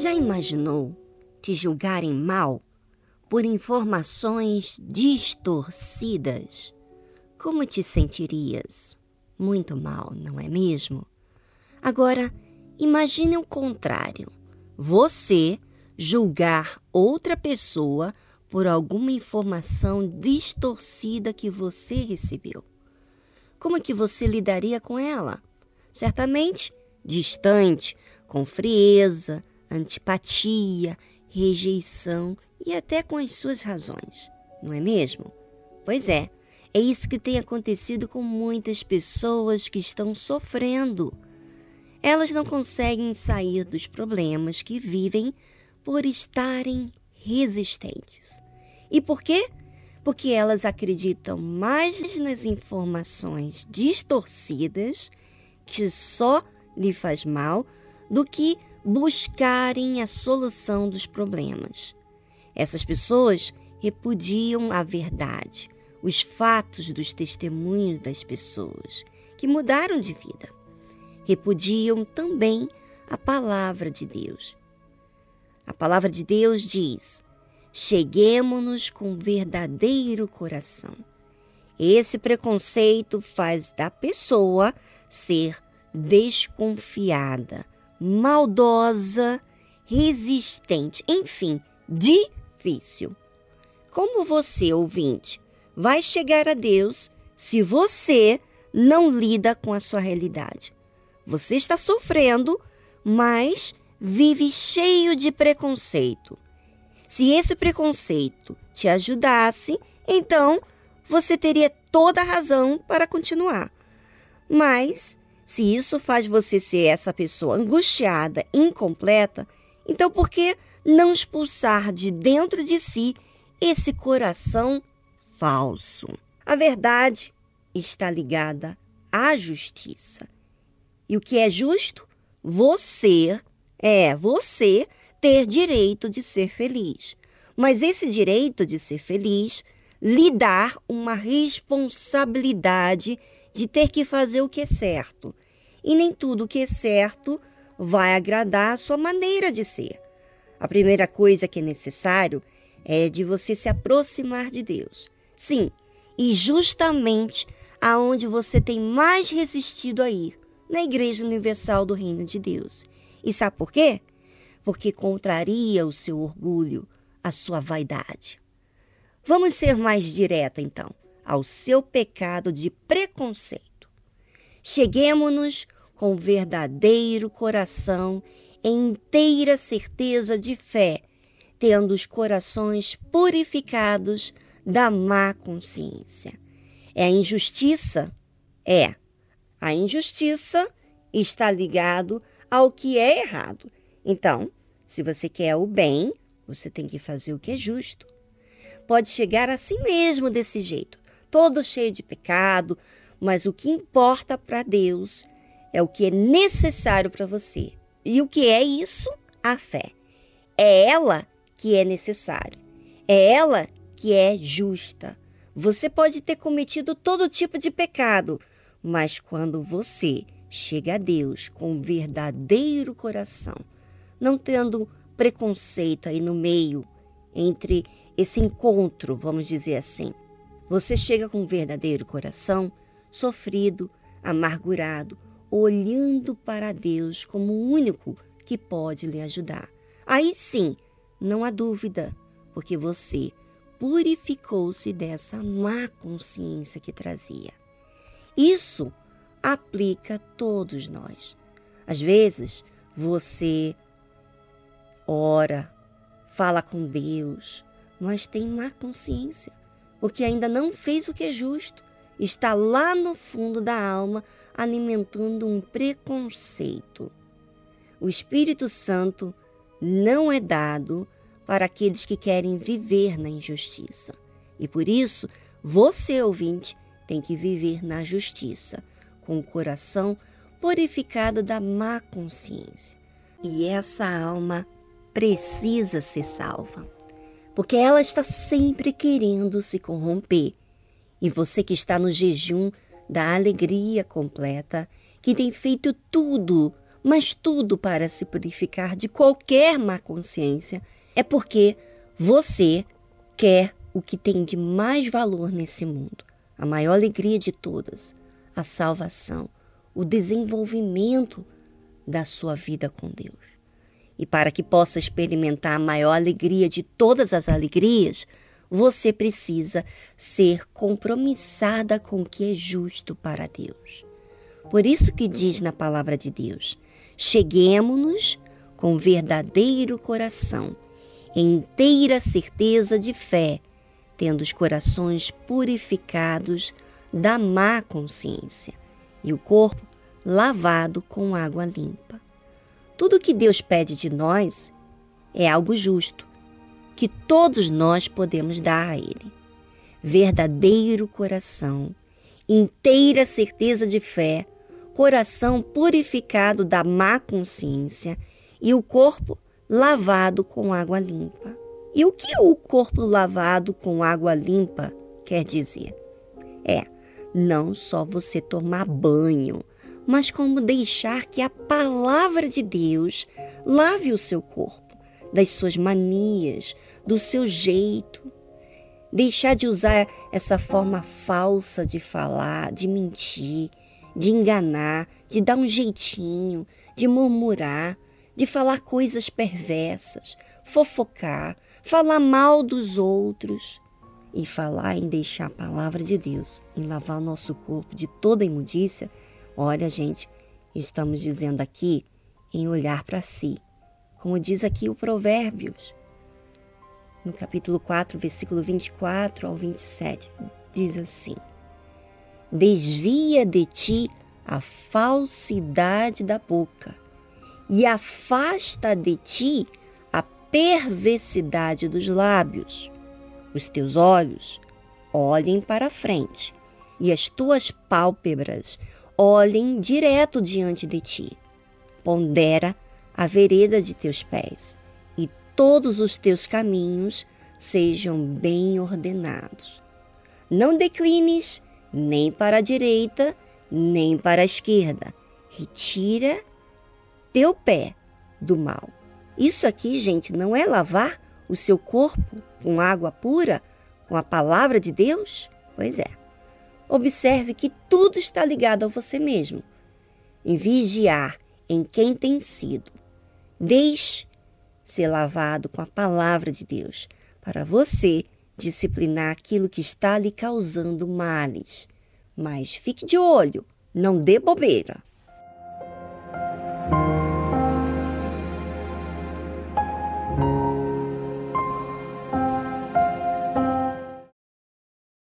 Já imaginou te julgarem mal por informações distorcidas? Como te sentirias? Muito mal, não é mesmo? Agora, imagine o contrário. Você julgar outra pessoa por alguma informação distorcida que você recebeu. Como é que você lidaria com ela? Certamente distante, com frieza, antipatia, rejeição e até com as suas razões, não é mesmo? Pois é, é isso que tem acontecido com muitas pessoas que estão sofrendo. Elas não conseguem sair dos problemas que vivem por estarem resistentes. E por quê? Porque elas acreditam mais nas informações distorcidas que só lhe faz mal do que buscarem a solução dos problemas. Essas pessoas repudiam a verdade, os fatos dos testemunhos das pessoas que mudaram de vida. Repudiam também a palavra de Deus. A palavra de Deus diz: cheguemos-nos com verdadeiro coração. Esse preconceito faz da pessoa ser desconfiada, maldosa, resistente, enfim, difícil. Como você, ouvinte, vai chegar a Deus se você não lida com a sua realidade? Você está sofrendo, mas vive cheio de preconceito. Se esse preconceito te ajudasse, então você teria toda a razão para continuar. Mas, se isso faz você ser essa pessoa angustiada, incompleta, então por que não expulsar de dentro de si esse coração falso? A verdade está ligada à justiça. E o que é justo? Você é você ter direito de ser feliz. Mas esse direito de ser feliz lhe dá uma responsabilidade de ter que fazer o que é certo. E nem tudo o que é certo vai agradar a sua maneira de ser. A primeira coisa que é necessário é de você se aproximar de Deus. Sim, e justamente aonde você tem mais resistido a ir, na Igreja Universal do Reino de Deus. E sabe por quê? Porque contraria o seu orgulho, a sua vaidade. Vamos ser mais direta, então, ao seu pecado de preconceito. Cheguemos-nos com verdadeiro coração, em inteira certeza de fé, tendo os corações purificados da má consciência. É a injustiça? É. A injustiça está ligado ao que é errado. Então, se você quer o bem, você tem que fazer o que é justo. Pode chegar assim mesmo desse jeito, todo cheio de pecado, mas o que importa para Deus é o que é necessário para você. E o que é isso? A fé. É ela que é necessária. É ela que é justa. Você pode ter cometido todo tipo de pecado, mas quando você chega a Deus com um verdadeiro coração, não tendo preconceito aí no meio entre esse encontro, vamos dizer assim. Você chega com um verdadeiro coração, sofrido, amargurado, olhando para Deus como o único que pode lhe ajudar. Aí sim, não há dúvida, porque você purificou-se dessa má consciência que trazia. Isso aplica a todos nós. Às vezes, você ora, fala com Deus, mas tem má consciência, porque ainda não fez o que é justo. Está lá no fundo da alma alimentando um preconceito. O Espírito Santo não é dado para aqueles que querem viver na injustiça. E por isso, você, ouvinte, tem que viver na justiça com o coração purificado da má consciência. E essa alma precisa ser salva, porque ela está sempre querendo se corromper. E você que está no jejum da alegria completa, que tem feito tudo mas tudo para se purificar de qualquer má consciência, é porque você quer o que tem de mais valor nesse mundo, a maior alegria de todas, a salvação, o desenvolvimento da sua vida com Deus. E para que possa experimentar a maior alegria de todas as alegrias, você precisa ser compromissada com o que é justo para Deus. Por isso que diz na palavra de Deus: cheguemos-nos com verdadeiro coração, em inteira certeza de fé, tendo os corações purificados da má consciência e o corpo lavado com água limpa. Tudo que Deus pede de nós é algo justo, que todos nós podemos dar a Ele. Verdadeiro coração, inteira certeza de fé, coração purificado da má consciência e o corpo lavado com água limpa. E o que o corpo lavado com água limpa quer dizer? É não só você tomar banho, mas como deixar que a palavra de Deus lave o seu corpo das suas manias, do seu jeito. Deixar de usar essa forma falsa de falar, de mentir, de enganar, de dar um jeitinho, de murmurar, de falar coisas perversas, fofocar, falar mal dos outros e falar em deixar a palavra de Deus, em lavar o nosso corpo de toda imundícia. Olha, gente, estamos dizendo aqui em olhar para si como diz aqui o Provérbios, no capítulo 4, versículo 24 ao 27, diz assim: Desvia de ti a falsidade da boca e afasta de ti a perversidade dos lábios. Os teus olhos olhem para a frente e as tuas pálpebras olhem direto diante de ti. Pondera a vereda de teus pés, e todos os teus caminhos sejam bem ordenados. Não declines nem para a direita, nem para a esquerda. Retira teu pé do mal. Isso aqui, gente, não é lavar o seu corpo com água pura, com a palavra de Deus? Pois é. Observe que tudo está ligado a você mesmo. Em vigiar em quem tem sido Deixe ser lavado com a palavra de Deus para você disciplinar aquilo que está lhe causando males. Mas fique de olho, não dê bobeira.